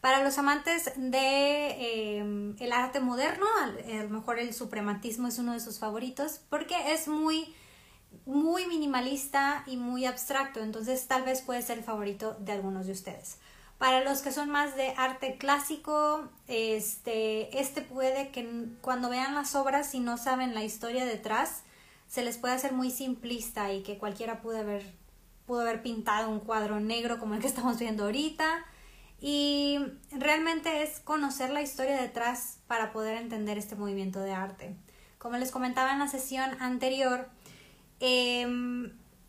Para los amantes de em, el arte moderno, a lo mejor el suprematismo es uno de sus favoritos porque es muy muy minimalista y muy abstracto, entonces tal vez puede ser el favorito de algunos de ustedes. Para los que son más de arte clásico, este, este puede que cuando vean las obras y no saben la historia detrás, se les puede hacer muy simplista y que cualquiera pudo haber, pudo haber pintado un cuadro negro como el que estamos viendo ahorita. Y realmente es conocer la historia detrás para poder entender este movimiento de arte. Como les comentaba en la sesión anterior, eh,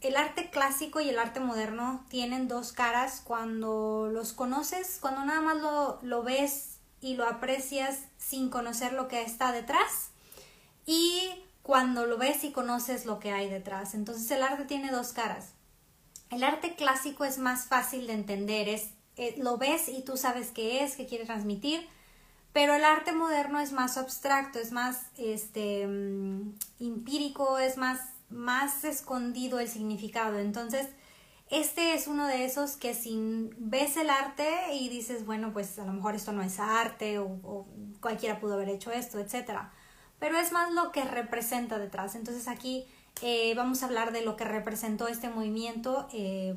el arte clásico y el arte moderno tienen dos caras cuando los conoces, cuando nada más lo, lo ves y lo aprecias sin conocer lo que está detrás y cuando lo ves y conoces lo que hay detrás. Entonces el arte tiene dos caras. El arte clásico es más fácil de entender, es, eh, lo ves y tú sabes qué es, qué quiere transmitir, pero el arte moderno es más abstracto, es más este, mm, empírico, es más más escondido el significado. Entonces, este es uno de esos que si ves el arte y dices, bueno, pues a lo mejor esto no es arte o, cualquiera pudo haber hecho esto, etc. Pero es más lo que representa detrás. Entonces aquí eh, vamos a hablar de lo que representó este movimiento, eh,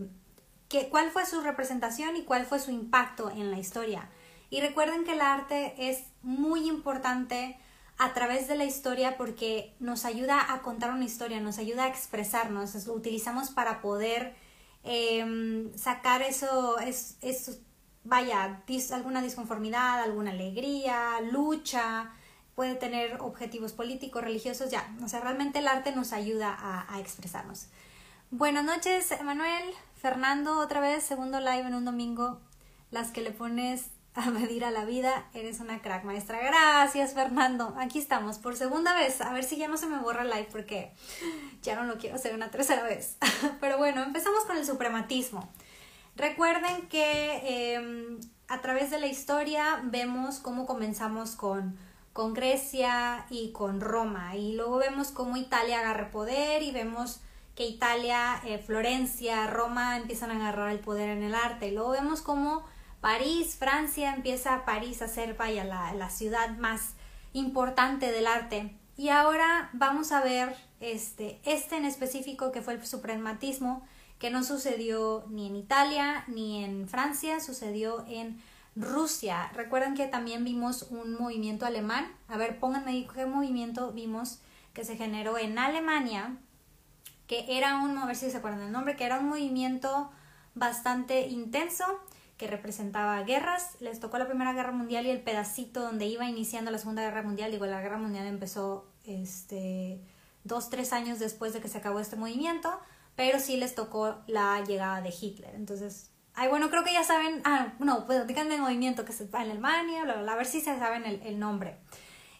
que, cuál fue su representación y cuál fue su impacto en la historia. Y recuerden que el arte es muy importante a través de la historia porque nos ayuda a contar una historia, nos ayuda a expresarnos, lo utilizamos para poder em, sacar eso, es, vaya, alguna disconformidad, alguna alegría, lucha, puede tener objetivos políticos, religiosos, ya, o sea, realmente el arte nos ayuda a, a expresarnos. Buenas noches, Emanuel, Fernando, otra vez, segundo live en un domingo, las que le pones a medir a la vida. Eres una crack maestra. Gracias, Fernando. Aquí estamos por segunda vez. A ver si ya no se me borra el live porque ya no lo quiero hacer una tercera vez. Pero bueno, empezamos con el suprematismo. Recuerden que em, a través de la historia vemos cómo comenzamos con, con Grecia y con Roma. Y luego vemos cómo Italia agarra poder y vemos que Italia, eh, Florencia, Roma empiezan a agarrar el poder en el arte. Y luego vemos cómo París, Francia, empieza París a ser, vaya, la, la ciudad más importante del arte. Y ahora vamos a ver este, este en específico que fue el suprematismo, que no sucedió ni en Italia ni en Francia, sucedió en Rusia. Recuerden que también vimos un movimiento alemán. A ver, pónganme qué movimiento vimos que se generó en Alemania, que era un, a ver si se acuerdan el nombre, que era un movimiento bastante intenso que representaba guerras. Les tocó la Primera Guerra Mundial y el pedacito donde iba iniciando la Segunda Guerra Mundial. Digo, la Guerra Mundial empezó este, dos, tres años después de que se acabó este movimiento, pero sí les tocó la llegada de Hitler. Entonces, ay, bueno, creo que ya saben, ah, no, pues díganme el movimiento que se va en Alemania, a ver si se saben el, el nombre.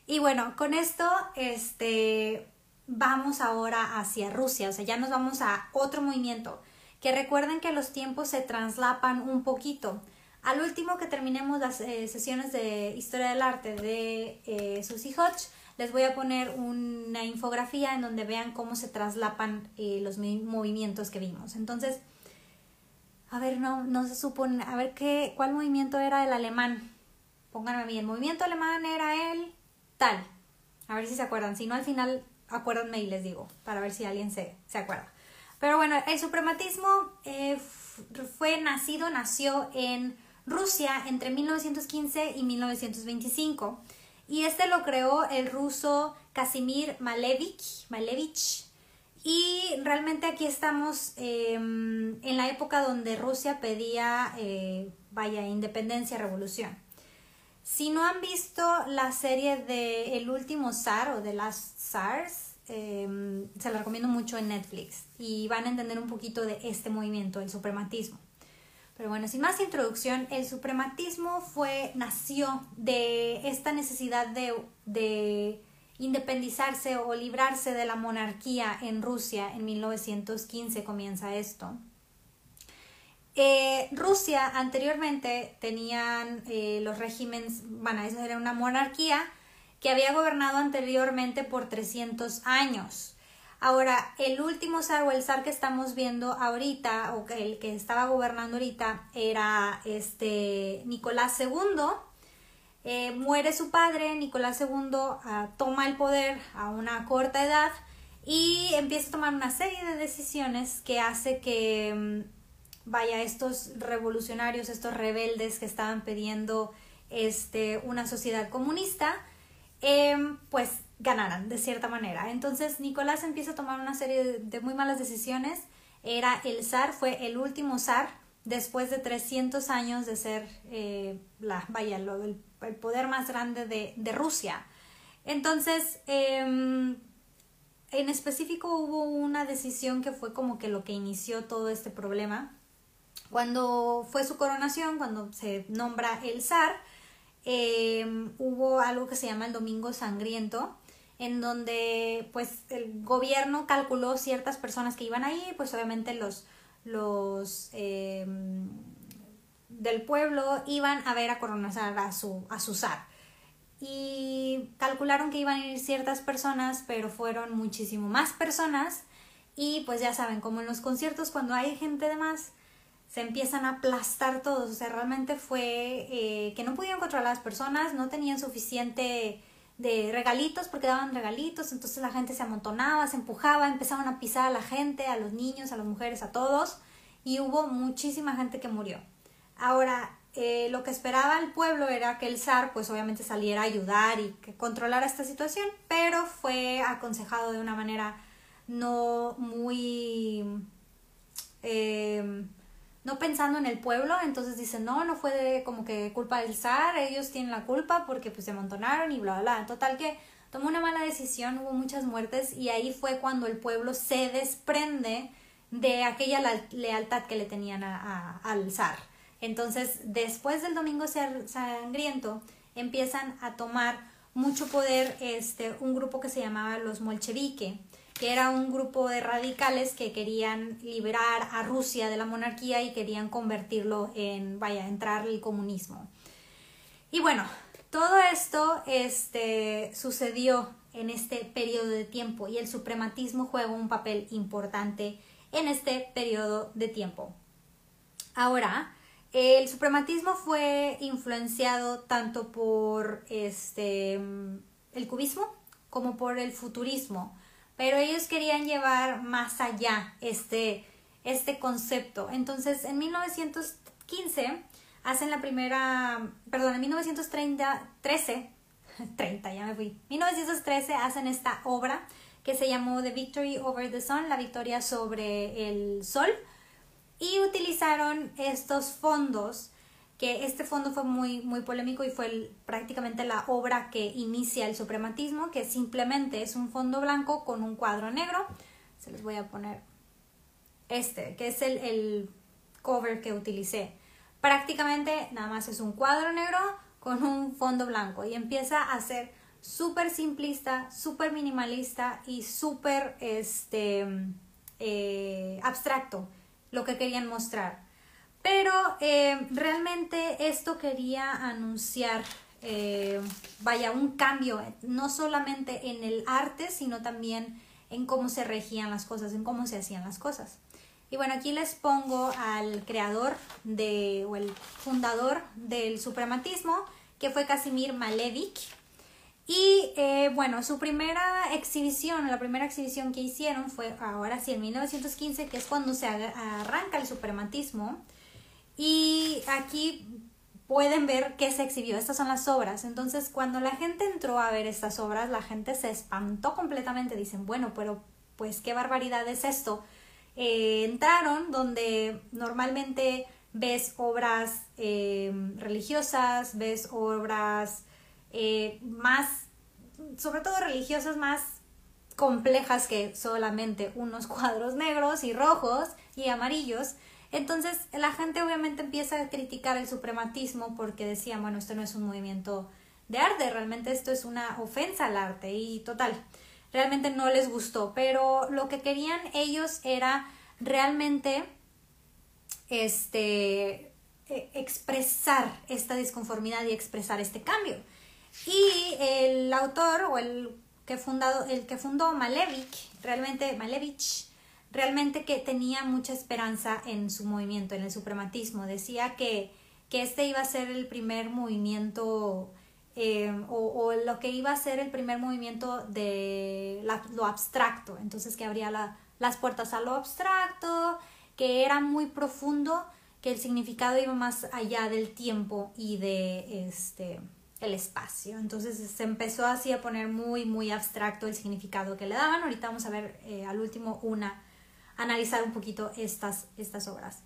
Y bueno, con esto, este, vamos ahora hacia Rusia, o sea, ya nos vamos a otro movimiento que recuerden que los tiempos se traslapan un poquito. Al último que terminemos las eh, sesiones de historia del arte de eh, Susie Hodge, les voy a poner una infografía en donde vean cómo se traslapan eh, los movimientos que vimos. Entonces, a ver, no, no se supone, a ver qué, cuál movimiento era el alemán. Pónganme el movimiento alemán era el tal. A ver si se acuerdan. Si no, al final acuérdenme y les digo, para ver si alguien se, se acuerda. Pero bueno, el suprematismo eh, fue nacido, nació en Rusia entre 1915 y 1925. Y este lo creó el ruso Casimir Malevich. Malevich y realmente aquí estamos em, en la época donde Rusia pedía, eh, vaya, independencia, revolución. Si no han visto la serie de El último zar o de las zars, Em, se la recomiendo mucho en Netflix y van a entender un poquito de este movimiento, el suprematismo. Pero bueno, sin más introducción, el suprematismo fue, nació de esta necesidad de, de independizarse o librarse de la monarquía en Rusia. En 1915 comienza esto. Eh, Rusia anteriormente tenían eh, los regímenes, bueno, eso era una monarquía, que había gobernado anteriormente por 300 años. Ahora, el último zar o el zar que estamos viendo ahorita, o el que estaba gobernando ahorita, era este Nicolás II. Eh, muere su padre, Nicolás II ah, toma el poder a una corta edad y empieza a tomar una serie de decisiones que hace que, mm, vaya, estos revolucionarios, estos rebeldes que estaban pidiendo este, una sociedad comunista, em, pues ganaran de cierta manera. Entonces Nicolás empieza a tomar una serie de, muy malas decisiones. Era el zar, fue el último zar después de 300 años de ser eh, la, vaya, el, poder más grande de, Rusia. Entonces, em, en específico hubo una decisión que fue como que lo que inició todo este problema. Cuando fue su coronación, cuando se nombra el zar, em, hubo algo que se llama el Domingo Sangriento, en donde pues el gobierno calculó ciertas personas que iban ahí, pues obviamente los, los em, del pueblo iban a ver a coronizar a su, a su zar. Y calcularon que iban a ir ciertas personas, pero fueron muchísimo más personas. Y pues ya saben, como en los conciertos, cuando hay gente de más, se empiezan a aplastar todos. O sea, realmente fue eh, que no pudieron controlar a las personas, no tenían suficiente de regalitos porque daban regalitos, entonces la gente se amontonaba, se empujaba, empezaban a pisar a la gente, a los niños, a las mujeres, a todos, y hubo muchísima gente que murió. Ahora, eh, lo que esperaba el pueblo era que el zar, pues obviamente saliera a ayudar y que controlara esta situación, pero fue aconsejado de una manera no muy... Eh, no pensando en el pueblo, entonces dicen, no, no fue de como que culpa del zar, ellos tienen la culpa porque pues se amontonaron y bla, bla, bla. Total que tomó una mala decisión, hubo muchas muertes y ahí fue cuando el pueblo se desprende de aquella lealtad que le tenían a, al zar. Entonces, después del Domingo Sangriento, empiezan a tomar mucho poder este, un grupo que se llamaba los Molchevique que era un grupo de radicales que querían liberar a Rusia de la monarquía y querían convertirlo en, vaya, entrar el comunismo. Y bueno, todo esto este, sucedió en este periodo de tiempo y el suprematismo juega un papel importante en este periodo de tiempo. Ahora, el suprematismo fue influenciado tanto por este, el cubismo como por el futurismo pero ellos querían llevar más allá este, este concepto. Entonces, en 1915 hacen la primera, perdón, en 1913, 30, ya me fui, 1913 hacen esta obra que se llamó The Victory Over the Sun, la victoria sobre el sol, y utilizaron estos fondos que este fondo fue muy, muy polémico y fue prácticamente la obra que inicia el suprematismo, que simplemente es un fondo blanco con un cuadro negro. Se les voy a poner este, que es el, el cover que utilicé. Prácticamente nada más es un cuadro negro con un fondo blanco y empieza a ser súper simplista, súper minimalista y súper este, eh, abstracto lo que querían mostrar. Pero eh, realmente esto quería anunciar, eh, vaya, un cambio, no solamente en el arte, sino también en cómo se regían las cosas, en cómo se hacían las cosas. Y bueno, aquí les pongo al creador de, o el fundador del suprematismo, que fue Casimir Malevich. Y eh, bueno, su primera exhibición, la primera exhibición que hicieron fue ahora sí en 1915, que es cuando se arranca el suprematismo. Y aquí pueden ver qué se exhibió. Estas son las obras. Entonces, cuando la gente entró a ver estas obras, la gente se espantó completamente. Dicen, bueno, pero pues qué barbaridad es esto. Eh, entraron donde normalmente ves obras eh, religiosas, ves obras eh, más, sobre todo religiosas, más complejas que solamente unos cuadros negros y rojos y amarillos. Entonces la gente obviamente empieza a criticar el suprematismo porque decían, bueno, esto no es un movimiento de arte, realmente esto es una ofensa al arte y total, realmente no les gustó, pero lo que querían ellos era realmente este e, expresar esta disconformidad y expresar este cambio. Y el autor o el que fundado, el que fundó Malevich, realmente Malevich, realmente que tenía mucha esperanza en su movimiento, en el suprematismo. Decía que, que este iba a ser el primer movimiento eh, o, lo que iba a ser el primer movimiento de lo abstracto. Entonces que abría las puertas a lo abstracto, que era muy profundo, que el significado iba más allá del tiempo y de este el espacio. Entonces se empezó así a poner muy, muy abstracto el significado que le daban. Ahorita vamos a ver eh, al último una analizar un poquito estas, estas obras.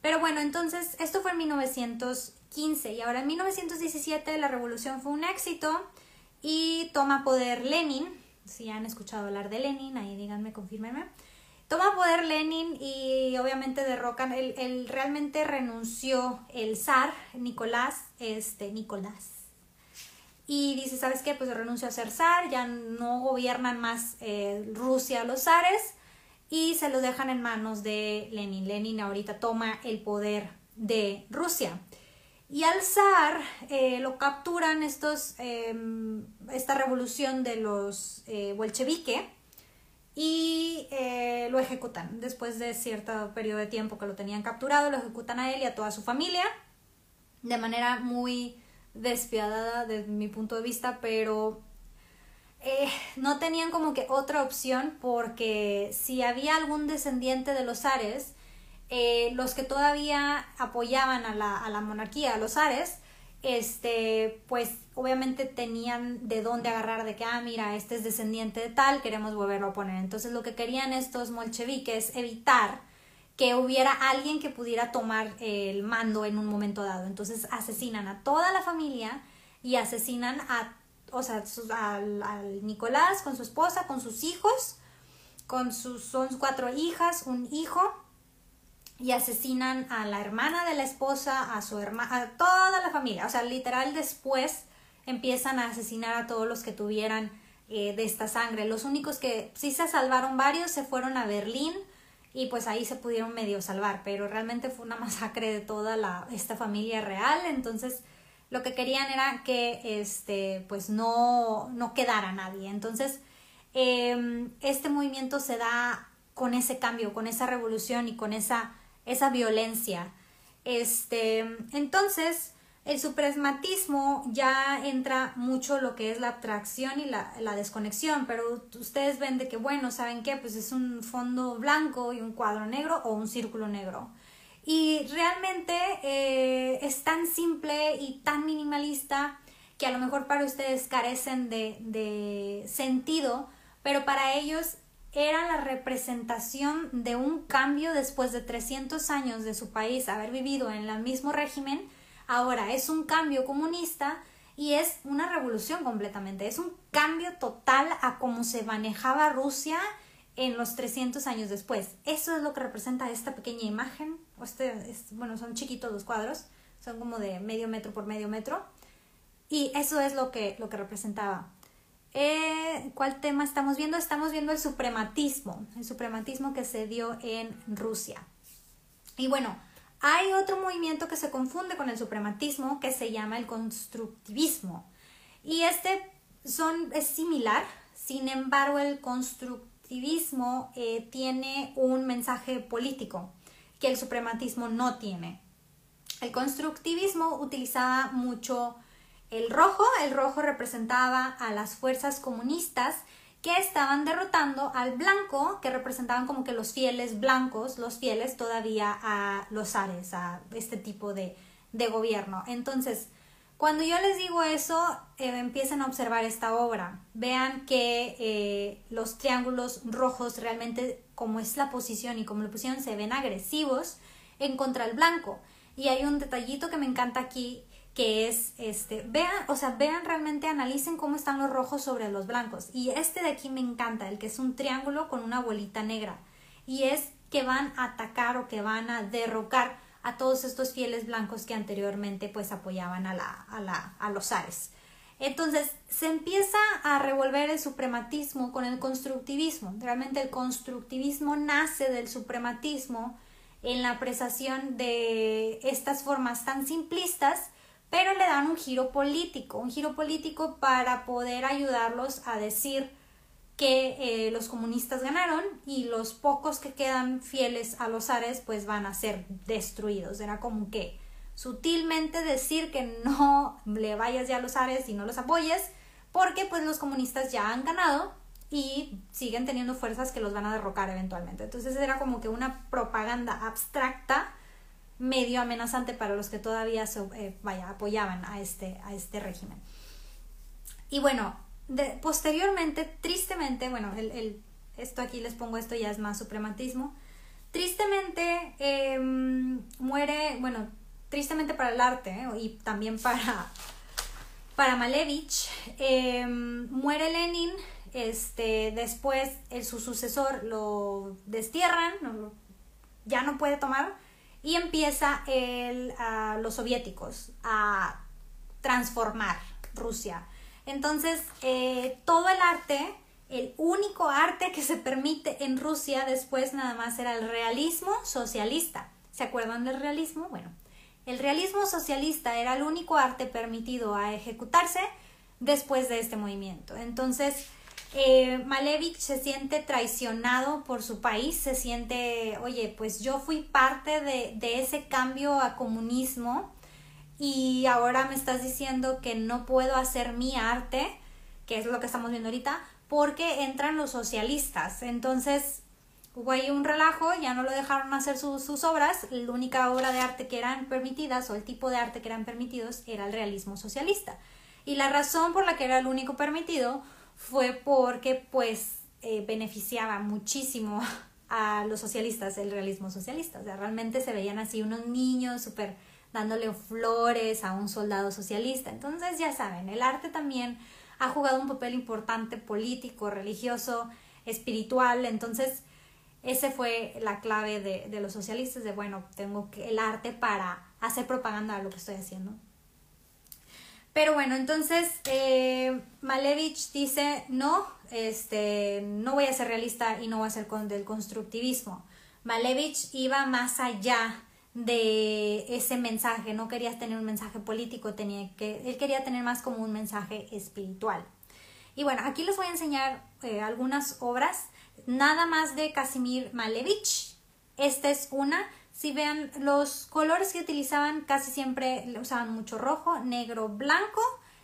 Pero bueno, entonces esto fue en 1915 y ahora en 1917 la revolución fue un éxito y toma poder Lenin. Si han escuchado hablar de Lenin, ahí díganme, confírmenme. Toma poder Lenin y obviamente derrocan, él, realmente renunció el zar Nicolás, este, Nicolás. Y dice, ¿sabes qué? Pues renunció a ser zar, ya no gobiernan más eh, Rusia los zares y se lo dejan en manos de Lenin. Lenin ahorita toma el poder de Rusia. Y al zar eh, lo capturan estos, em, esta revolución de los eh, bolchevique y eh, lo ejecutan. Después de cierto periodo de tiempo que lo tenían capturado, lo ejecutan a él y a toda su familia de manera muy despiadada desde mi punto de vista, pero eh, no tenían como que otra opción porque si había algún descendiente de los Ares, eh, los que todavía apoyaban a la, a la monarquía, a los Ares, este, pues obviamente tenían de dónde agarrar de que, ah, mira, este es descendiente de tal, queremos volverlo a poner. Entonces lo que querían estos molcheviques evitar que hubiera alguien que pudiera tomar el mando en un momento dado. Entonces asesinan a toda la familia y asesinan a o sea, al, Nicolás con su esposa, con sus hijos, con sus, son cuatro hijas, un hijo, y asesinan a la hermana de la esposa, a su hermana, a toda la familia. O sea, literal después empiezan a asesinar a todos los que tuvieran eh, de esta sangre. Los únicos que sí se salvaron varios se fueron a Berlín y pues ahí se pudieron medio salvar, pero realmente fue una masacre de toda la, esta familia real. Entonces, lo que querían era que este, pues no, no quedara nadie. Entonces, em, este movimiento se da con ese cambio, con esa revolución y con esa, esa violencia. Este, entonces, el suprematismo ya entra mucho lo que es la abstracción y la, la, desconexión, pero ustedes ven de que, bueno, ¿saben qué? Pues es un fondo blanco y un cuadro negro o un círculo negro. Y realmente eh, es tan simple y tan minimalista que a lo mejor para ustedes carecen de, de sentido, pero para ellos era la representación de un cambio después de 300 años de su país haber vivido en el mismo régimen. Ahora es un cambio comunista y es una revolución completamente. Es un cambio total a cómo se manejaba Rusia en los 300 años después. Eso es lo que representa esta pequeña imagen. Este, bueno, son chiquitos los cuadros, son como de medio metro por medio metro. Y eso es lo que, lo que representaba. Eh, ¿Cuál tema estamos viendo? Estamos viendo el suprematismo, el suprematismo que se dio en Rusia. Y bueno, hay otro movimiento que se confunde con el suprematismo que se llama el constructivismo. Y este son, es similar, sin embargo el constructivismo constructivismo eh, tiene un mensaje político que el suprematismo no tiene. El constructivismo utilizaba mucho el rojo, el rojo representaba a las fuerzas comunistas que estaban derrotando al blanco, que representaban como que los fieles blancos, los fieles todavía a los ares, a este tipo de, de gobierno. Entonces, cuando yo les digo eso, eh, empiecen a observar esta obra. Vean que eh, los triángulos rojos realmente, como es la posición y como la pusieron, se ven agresivos en contra del blanco. Y hay un detallito que me encanta aquí, que es, este, vean, o sea, vean realmente, analicen cómo están los rojos sobre los blancos. Y este de aquí me encanta, el que es un triángulo con una bolita negra. Y es que van a atacar o que van a derrocar a todos estos fieles blancos que anteriormente pues apoyaban a, la, a, la, a los Ares. Entonces se empieza a revolver el suprematismo con el constructivismo. Realmente el constructivismo nace del suprematismo en la apreciación de estas formas tan simplistas, pero le dan un giro político, un giro político para poder ayudarlos a decir que eh, los comunistas ganaron y los pocos que quedan fieles a los zares pues van a ser destruidos. Era como que sutilmente decir que no le vayas ya a los zares y no los apoyes porque pues los comunistas ya han ganado y siguen teniendo fuerzas que los van a derrocar eventualmente. Entonces era como que una propaganda abstracta medio amenazante para los que todavía eh, vaya, apoyaban a este, a este régimen. Y bueno, posteriormente, tristemente, bueno, el, esto aquí les pongo, esto ya es más suprematismo. Tristemente em, muere, bueno, tristemente para el arte ¿eh? y también para, para Malevich, em, muere Lenin, este, después el, su sucesor lo destierran, ya no puede tomar y empieza el, los soviéticos a transformar Rusia. Entonces, eh, todo el arte, el único arte que se permite en Rusia después nada más era el realismo socialista. ¿Se acuerdan del realismo? Bueno, el realismo socialista era el único arte permitido a ejecutarse después de este movimiento. Entonces, eh, Malevich se siente traicionado por su país, se siente, oye, pues yo fui parte de, de ese cambio a comunismo y ahora me estás diciendo que no puedo hacer mi arte, que es lo que estamos viendo ahorita, porque entran los socialistas. Entonces hubo ahí un relajo, ya no lo dejaron hacer sus obras, la única obra de arte que eran permitidas o el tipo de arte que eran permitidos era el realismo socialista. Y la razón por la que era el único permitido fue porque pues eh, beneficiaba muchísimo a los socialistas, el realismo socialista. O sea, realmente se veían así unos niños súper dándole flores a un soldado socialista. Entonces, ya saben, el arte también ha jugado un papel importante político, religioso, espiritual. Entonces, ese fue la clave de, de los socialistas, de bueno, tengo que, el arte para hacer propaganda de lo que estoy haciendo. Pero bueno, entonces eh, Malevich dice, no, este, no voy a ser realista y no voy a ser con, del constructivismo. Malevich iba más allá de ese mensaje, no quería tener un mensaje político, tenía que, él quería tener más como un mensaje espiritual. Y bueno, aquí les voy a enseñar eh, algunas obras, nada más de Casimir Malevich. Esta es una, si vean, los colores que utilizaban casi siempre usaban mucho rojo, negro, blanco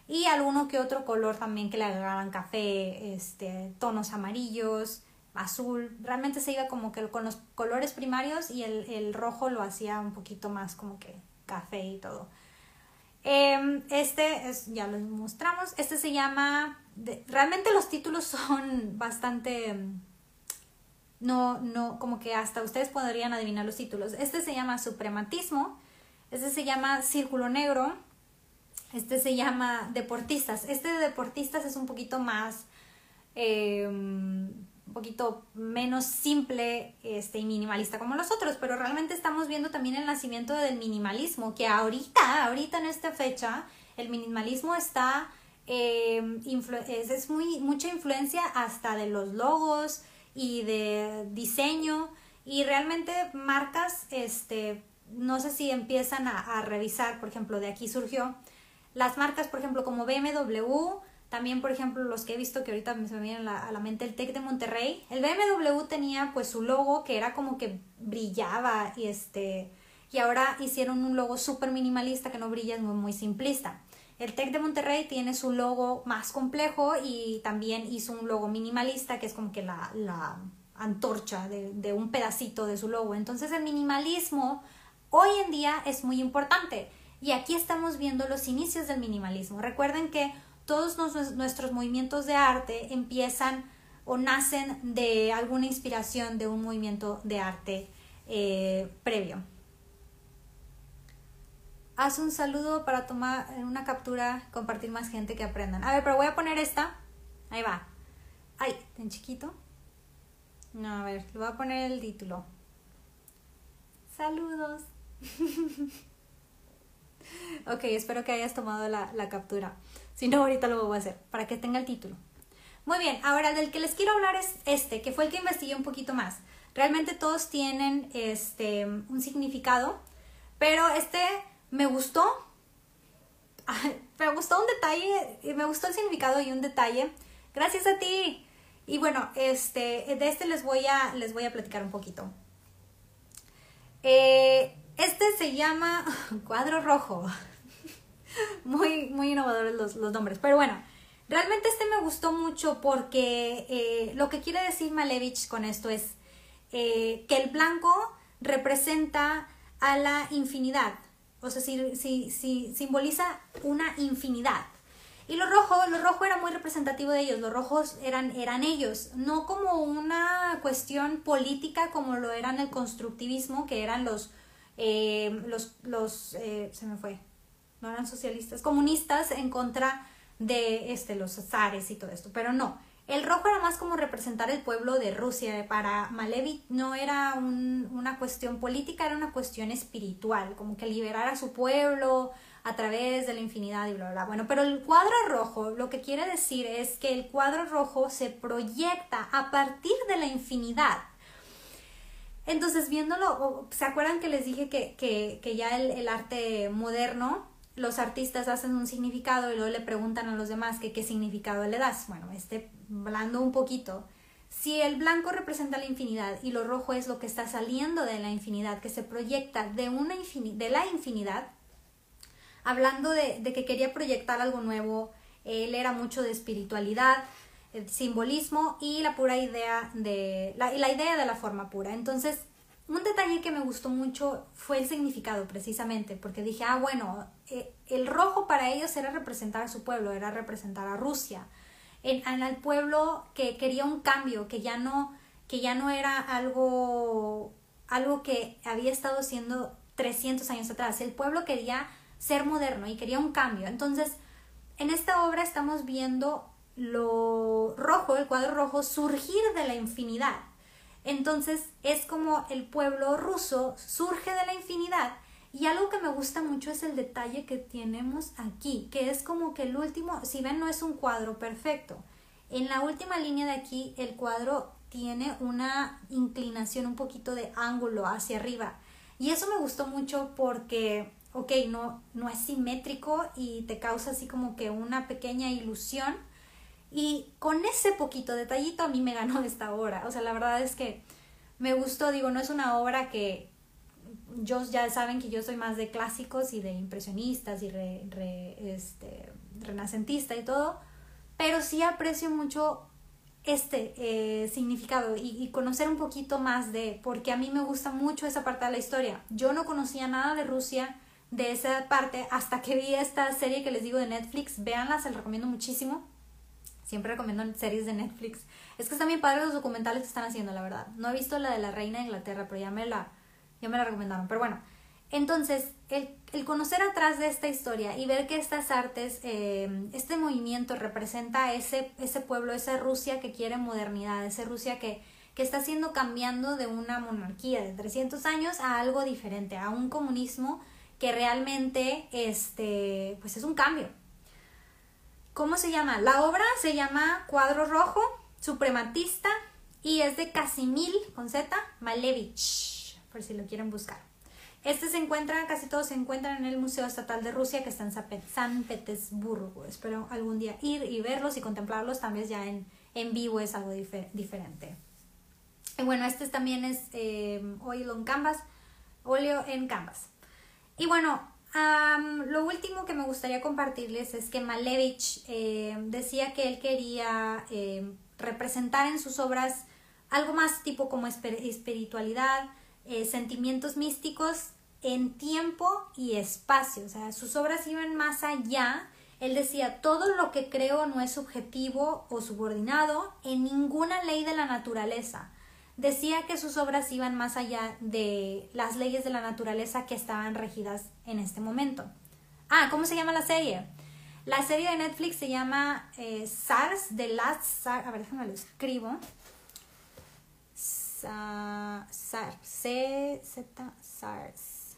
y alguno que otro color también que le agregaban café, este, tonos amarillos, azul. Realmente se iba como que con los colores primarios y el, rojo lo hacía un poquito más como que café y todo. Em, este es, ya lo mostramos. Este se llama. realmente los títulos son bastante no, no, como que hasta ustedes podrían adivinar los títulos. Este se llama Suprematismo, este se llama Círculo Negro, este se llama Deportistas. Este de Deportistas es un poquito más, eh, un poquito menos simple este, y minimalista como los otros, pero realmente estamos viendo también el nacimiento del minimalismo, que ahorita, ahorita en esta fecha, el minimalismo está, eh, es, es muy, mucha influencia hasta de los logos, y de diseño y realmente marcas, este, no sé si empiezan a, revisar, por ejemplo, de aquí surgió las marcas, por ejemplo, como BMW, también, por ejemplo, los que he visto que ahorita me, me viene a la mente el TEC de Monterrey. El BMW tenía pues su logo que era como que brillaba y este y ahora hicieron un logo súper minimalista que no brilla, es muy, muy simplista. El TEC de Monterrey tiene su logo más complejo y también hizo un logo minimalista que es como que la, la antorcha de, de, un pedacito de su logo. Entonces el minimalismo hoy en día es muy importante y aquí estamos viendo los inicios del minimalismo. Recuerden que todos nuestros movimientos de arte empiezan o nacen de alguna inspiración de un movimiento de arte eh, previo haz un saludo para tomar una captura, compartir más gente que aprendan. A ver, pero voy a poner esta. Ahí va. Ay, tan chiquito. No, a ver, le voy a poner el título. Saludos. ok, espero que hayas tomado la, la captura. Si no, ahorita lo voy a hacer para que tenga el título. Muy bien, ahora del que les quiero hablar es este, que fue el que investigué un poquito más. Realmente todos tienen este, un significado, pero este me gustó gustó un detalle, me gustó el significado y un detalle. Gracias a ti. Y bueno, este, de este les voy a, les voy a platicar un poquito. Eh, este se llama cuadro rojo. muy, muy innovadores los, los, nombres. Pero bueno, realmente este me gustó mucho porque eh, lo que quiere decir Malevich con esto es eh, que el blanco representa a la infinidad. O sea, si, si, si simboliza una infinidad. Y lo rojo, lo rojo era muy representativo de ellos, los rojos eran, eran ellos, no como una cuestión política como lo eran el constructivismo, que eran los, eh, los, los eh, se me fue, no eran socialistas, comunistas en contra de este, los zares y todo esto, pero no, el rojo era más como representar el pueblo de Rusia. Para Malevich no era una cuestión política, era una cuestión espiritual, como que liberar a su pueblo a través de la infinidad y bla, bla. Bueno, pero el cuadro rojo lo que quiere decir es que el cuadro rojo se proyecta a partir de la infinidad. Entonces, viéndolo, ¿se acuerdan que les dije que, que, que ya el, el arte moderno los artistas hacen un significado y luego le preguntan a los demás que qué significado le das. Bueno, este hablando un poquito. Si el blanco representa la infinidad y lo rojo es lo que está saliendo de la infinidad, que se proyecta de, una de la infinidad, hablando de, de, que quería proyectar algo nuevo, él era mucho de espiritualidad, el simbolismo y la pura idea de la, la idea de la forma pura. Entonces, un detalle que me gustó mucho fue el significado precisamente, porque dije, ah, bueno, eh, el rojo para ellos era representar a su pueblo, era representar a Rusia, en, al pueblo que quería un cambio, que ya no, que ya no era algo, algo que había estado siendo 300 años atrás, el pueblo quería ser moderno y quería un cambio. Entonces, en esta obra estamos viendo lo rojo, el cuadro rojo, surgir de la infinidad. Entonces es como el pueblo ruso surge de la infinidad y algo que me gusta mucho es el detalle que tenemos aquí, que es como que el último, si ven, no es un cuadro perfecto. En la última línea de aquí, el cuadro tiene una inclinación, un poquito de ángulo hacia arriba. Y eso me gustó mucho porque, ok, no, no es simétrico y te causa así como que una pequeña ilusión, y con ese poquito detallito a mí me ganó esta obra. O sea, la verdad es que me gustó, digo, no es una obra que yo ya saben que yo soy más de clásicos y de impresionistas y re, este, renacentista y todo, pero sí aprecio mucho este eh, significado y, y, conocer un poquito más de, porque a mí me gusta mucho esa parte de la historia. Yo no conocía nada de Rusia, de esa parte, hasta que vi esta serie que les digo de Netflix, véanla, se la recomiendo muchísimo Siempre recomiendo series de Netflix. Es que están bien padres los documentales que están haciendo, la verdad. No he visto la de la reina de Inglaterra, pero ya me la, ya me la recomendaron. Pero bueno, entonces, el, el conocer atrás de esta historia y ver que estas artes, eh, este movimiento representa ese, ese pueblo, esa Rusia que quiere modernidad, esa Rusia que, que está siendo cambiando de una monarquía de 300 años a algo diferente, a un comunismo que realmente este, pues es un cambio, ¿Cómo se llama? La obra se llama Cuadro Rojo, Suprematista y es de Casimil con Z Malevich, por si lo quieren buscar. Este se encuentra, casi todos se encuentran en el Museo Estatal de Rusia que está en San Petersburgo. Espero algún día ir y verlos y contemplarlos. También ya en, en vivo es algo diferente. Y bueno, este también es eh, en canvas, óleo en canvas. Y bueno, lo último que me gustaría compartirles es que Malevich eh, decía que él quería eh, representar en sus obras algo más tipo como espiritualidad, eh, sentimientos místicos en tiempo y espacio. O sea, sus obras iban más allá. Él decía, todo lo que creo no es subjetivo o subordinado en ninguna ley de la naturaleza decía que sus obras iban más allá de las leyes de la naturaleza que estaban regidas en este momento. Ah, ¿cómo se llama la serie? La serie de Netflix se llama eh, SARS, The Last SARS. A ver, déjame lo escribo. SARS. C, Z, SARS.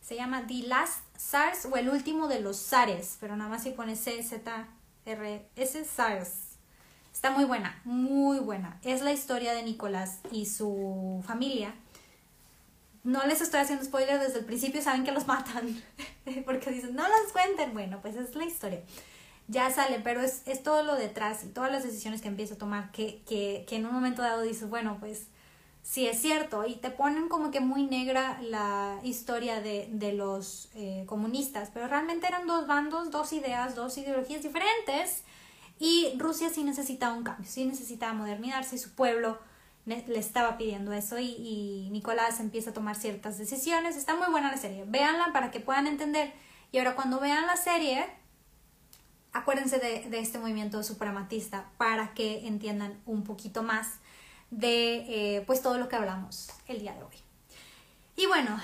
Se llama The Last SARS o el último de los SARS, pero nada más si pone C, Z, R, S, SARS. Está muy buena, muy buena. Es la historia de Nicolás y su familia. no les estoy haciendo spoiler desde el principio, saben que los matan, porque dicen, no los cuenten, bueno, pues es la historia. Ya sale, pero es, es todo lo detrás y todas las decisiones que empieza a tomar que, que, que en un momento dado dices, bueno, pues sí es cierto, y te ponen como que muy negra la historia de, de los eh, comunistas, pero realmente eran dos bandos, dos ideas, dos ideologías diferentes, y Rusia sí necesitaba un cambio, sí necesitaba modernizarse, y su pueblo le estaba pidiendo eso y, y, Nicolás empieza a tomar ciertas decisiones. Está muy buena la serie, véanla para que puedan entender. Y ahora cuando vean la serie, acuérdense de, este movimiento suprematista para que entiendan un poquito más de eh, pues todo lo que hablamos el día de hoy. Y bueno,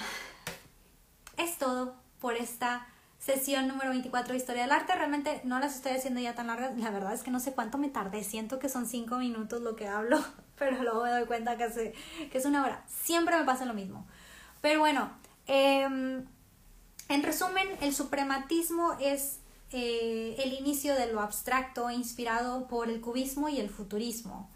es todo por esta sesión número 24 de Historia del Arte. Realmente no las estoy haciendo ya tan largas. La verdad es que no sé cuánto me tardé. Siento que son 5 minutos lo que hablo, pero luego me doy cuenta que, que es una hora. Siempre me pasa lo mismo. Pero bueno, em, en resumen, el suprematismo es eh, el inicio de lo abstracto inspirado por el cubismo y el futurismo.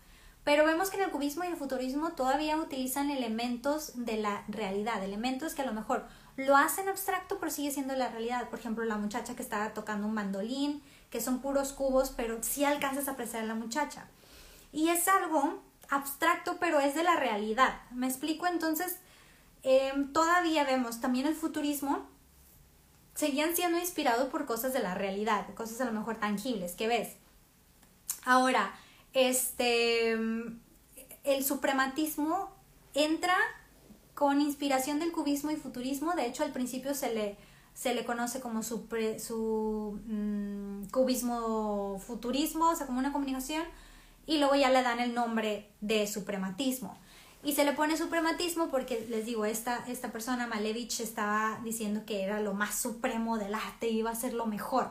Pero vemos que en el cubismo y el futurismo todavía utilizan elementos de la realidad, elementos que a lo mejor lo hacen abstracto, pero sigue siendo la realidad. Por ejemplo, la muchacha que está tocando un mandolín, que son puros cubos, pero sí alcanzas a apreciar a la muchacha. Y es algo abstracto, pero es de la realidad. ¿Me explico? Entonces, em, todavía vemos también el futurismo, seguían siendo inspirados por cosas de la realidad, cosas a lo mejor tangibles que ves. Ahora, este, el suprematismo entra con inspiración del cubismo y futurismo. De hecho, al principio se le, se le conoce como su, su mm, cubismo futurismo, o sea, como una comunicación, y luego ya le dan el nombre de suprematismo. Y se le pone suprematismo porque, les digo, esta, esta persona, Malevich, estaba diciendo que era lo más supremo del arte, iba a ser lo mejor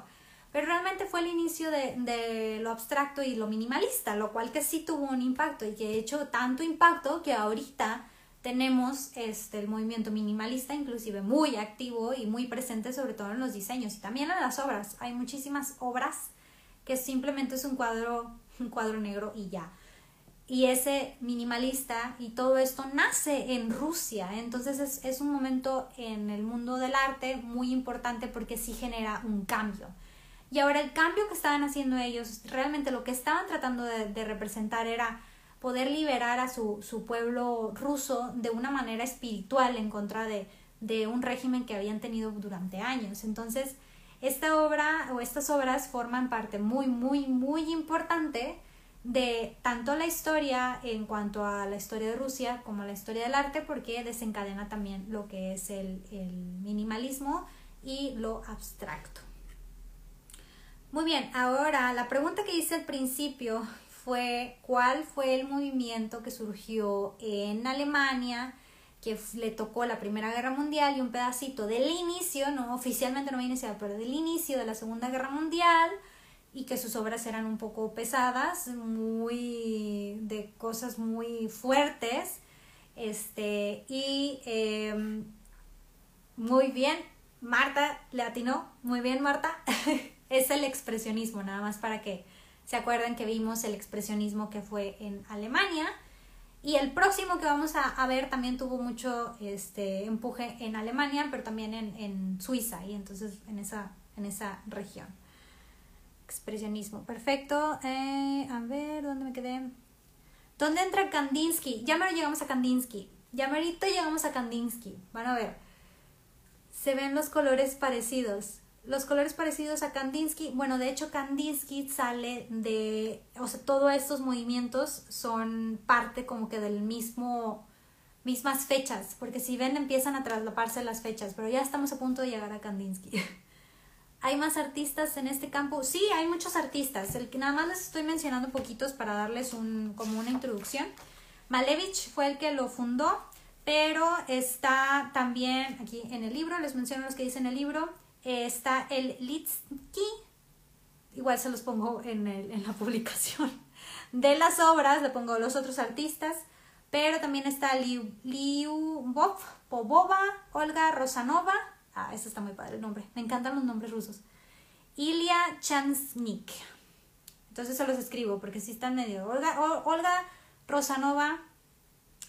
pero realmente fue el inicio de, de, lo abstracto y lo minimalista, lo cual que sí tuvo un impacto y que ha hecho tanto impacto que ahorita tenemos este, el movimiento minimalista inclusive muy activo y muy presente sobre todo en los diseños y también en las obras. Hay muchísimas obras que simplemente es un cuadro, un cuadro negro y ya. Y ese minimalista y todo esto nace en Rusia, entonces es, es un momento en el mundo del arte muy importante porque sí genera un cambio y ahora el cambio que estaban haciendo ellos, realmente lo que estaban tratando de, representar era poder liberar a su, su, pueblo ruso de una manera espiritual en contra de, de un régimen que habían tenido durante años. Entonces, esta obra o estas obras forman parte muy, muy, muy importante de tanto la historia en cuanto a la historia de Rusia como la historia del arte porque desencadena también lo que es el, el minimalismo y lo abstracto. Muy bien, ahora la pregunta que hice al principio fue cuál fue el movimiento que surgió en Alemania, que le tocó la Primera Guerra Mundial y un pedacito del inicio, no oficialmente no había iniciado, pero del inicio de la Segunda Guerra Mundial y que sus obras eran un poco pesadas, muy de cosas muy fuertes, este y em, muy bien, Marta le atinó, muy bien Marta. es el expresionismo, nada más para que se acuerden que vimos el expresionismo que fue en Alemania. Y el próximo que vamos a, ver también tuvo mucho este, empuje en Alemania, pero también en, Suiza y entonces en esa, en esa región. Expresionismo, perfecto. Eh, a ver, ¿dónde me quedé? ¿Dónde entra Kandinsky? Ya me llegamos a Kandinsky. Ya ahorita llegamos a Kandinsky. Van a ver. Se ven los colores parecidos los colores parecidos a Kandinsky, bueno, de hecho Kandinsky sale de, o sea, todos estos movimientos son parte como que del mismo, mismas fechas, porque si ven empiezan a traslaparse las fechas, pero ya estamos a punto de llegar a Kandinsky. ¿Hay más artistas en este campo? Sí, hay muchos artistas, nada más les estoy mencionando poquitos para darles un, como una introducción. Malevich fue el que lo fundó, pero está también aquí en el libro, les menciono los que dicen el libro, está el Litsky, igual se los pongo en, la publicación de las obras, le pongo los otros artistas, pero también está Liu, Liubov, Pobova, Olga Rosanova, ah, ese está muy padre el nombre, me encantan los nombres rusos, Ilya Chansnik, entonces se los escribo porque sí están medio, Olga, Olga Rosanova,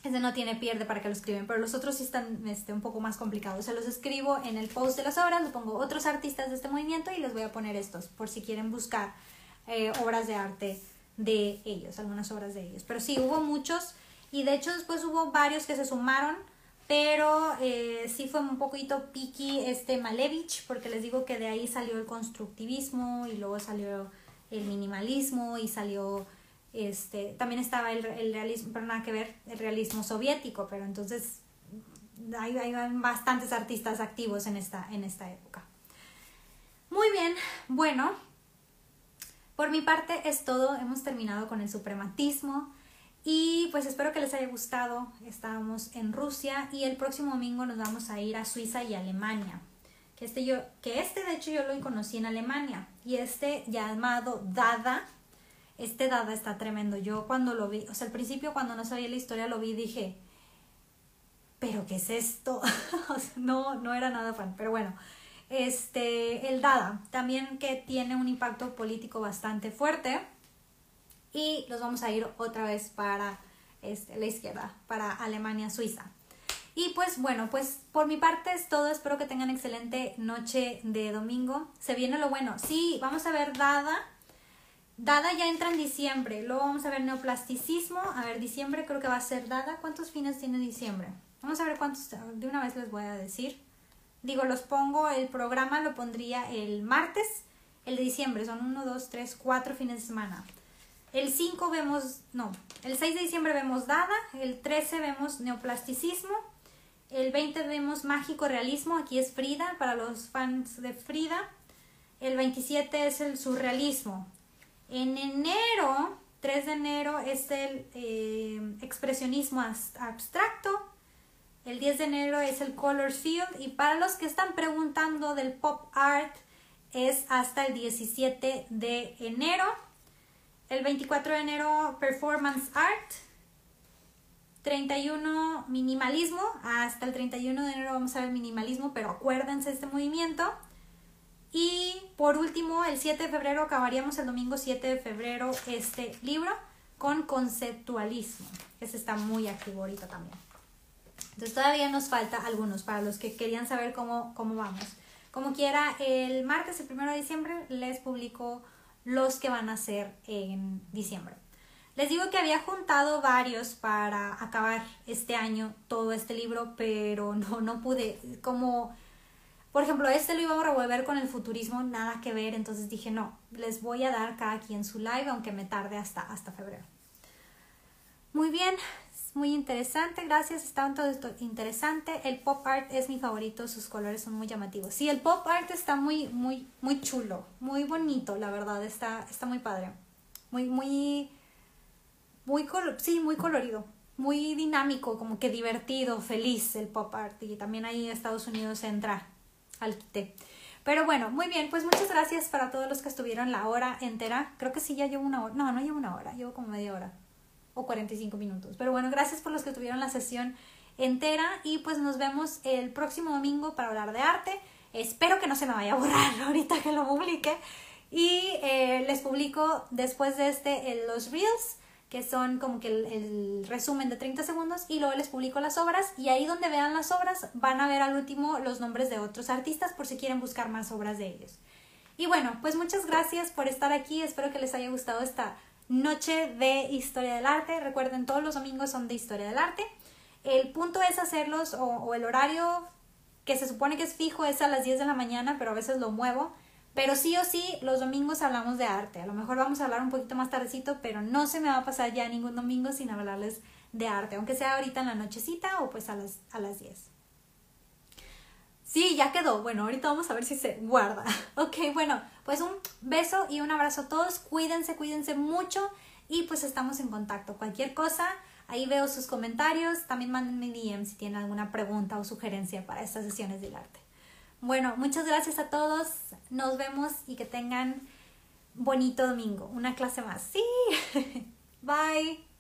Ese no tiene pierde para que lo escriben, pero los otros sí están este, un poco más complicados. Se los escribo en el post de las obras, le pongo otros artistas de este movimiento y les voy a poner estos, por si quieren buscar eh, obras de arte de ellos, algunas obras de ellos. Pero sí, hubo muchos y de hecho después hubo varios que se sumaron, pero eh, sí fue un poquito picky este Malevich, porque les digo que de ahí salió el constructivismo y luego salió el minimalismo y salió este, también estaba el, realismo, pero nada que ver, el realismo soviético, pero entonces hay, hay, bastantes artistas activos en esta, en esta época. Muy bien, bueno, por mi parte es todo, hemos terminado con el suprematismo y pues espero que les haya gustado, estábamos en Rusia y el próximo domingo nos vamos a ir a Suiza y Alemania. Que este, yo, que este de hecho yo lo conocí en Alemania y este llamado Dada, este Dada está tremendo. Yo cuando lo vi, o sea, al principio cuando no sabía la historia lo vi dije, pero ¿qué es esto? no, no era nada fan, pero bueno. Este, el Dada, también que tiene un impacto político bastante fuerte. Y los vamos a ir otra vez para este, la izquierda, para Alemania, Suiza. Y pues bueno, pues por mi parte es todo. Espero que tengan excelente noche de domingo. Se viene lo bueno. Sí, vamos a ver Dada Dada ya entra en diciembre. Luego vamos a ver neoplasticismo. A ver, diciembre creo que va a ser Dada. ¿Cuántos fines tiene diciembre? Vamos a ver cuántos. De una vez les voy a decir. Digo, los pongo, el programa lo pondría el martes, el de diciembre. Son 1, 2, 3, 4 fines de semana. El 5 vemos, el 6 de diciembre vemos Dada. El 13 vemos neoplasticismo. El 20 vemos mágico realismo. Aquí es Frida, para los fans de Frida. El 27 es el surrealismo. En enero, 3 de enero, es el eh, expresionismo abstracto. El 10 de enero es el Color Field. Y para los que están preguntando del pop art, es hasta el 17 de enero. El 24 de enero, Performance Art. 31, minimalismo. Hasta el 31 de enero vamos a ver minimalismo, pero acuérdense de este movimiento. Y por último, el 7 de febrero acabaríamos el domingo 7 de febrero este libro con conceptualismo. Ese está muy activo ahorita también. Entonces todavía nos falta algunos para los que querían saber cómo, cómo vamos. Como quiera, el martes, el 1 de diciembre, les publico los que van a ser en diciembre. Les digo que había juntado varios para acabar este año todo este libro, pero no, no pude. Como por ejemplo, este lo iba a revolver con el futurismo, nada que ver, entonces dije, no, les voy a dar cada quien su live, aunque me tarde hasta, hasta febrero. Muy bien, muy interesante, gracias, está todo esto interesante. El pop art es mi favorito, sus colores son muy llamativos. Sí, el pop art está muy, muy, muy chulo, muy bonito, la verdad, está, está muy padre. Muy, muy, muy, sí, muy colorido, muy dinámico, como que divertido, feliz el pop art. Y también ahí Estados Unidos entra al quité. Pero bueno, muy bien, pues muchas gracias para todos los que estuvieron la hora entera. Creo que sí, ya llevo una hora. No, no llevo una hora, llevo como media hora o 45 minutos. Pero bueno, gracias por los que estuvieron la sesión entera y pues nos vemos el próximo domingo para hablar de arte. Espero que no se me vaya a borrar ahorita que lo publique. Y eh, les publico después de este los reels que son como que el, resumen de 30 segundos y luego les publico las obras y ahí donde vean las obras van a ver al último los nombres de otros artistas por si quieren buscar más obras de ellos. Y bueno, pues muchas gracias por estar aquí, espero que les haya gustado esta noche de historia del arte. Recuerden, todos los domingos son de historia del arte. El punto es hacerlos o, el horario que se supone que es fijo es a las 10 de la mañana, pero a veces lo muevo pero sí o sí, los domingos hablamos de arte. A lo mejor vamos a hablar un poquito más tardecito, pero no se me va a pasar ya ningún domingo sin hablarles de arte, aunque sea ahorita en la nochecita o pues a las, a las 10. Sí, ya quedó. Bueno, ahorita vamos a ver si se guarda. Ok, bueno, pues un beso y un abrazo a todos. Cuídense, cuídense mucho y pues estamos en contacto. Cualquier cosa, ahí veo sus comentarios. También mándenme DM si tienen alguna pregunta o sugerencia para estas sesiones del arte. Bueno, muchas gracias a todos. Nos vemos y que tengan bonito domingo. Una clase más. Sí. Bye.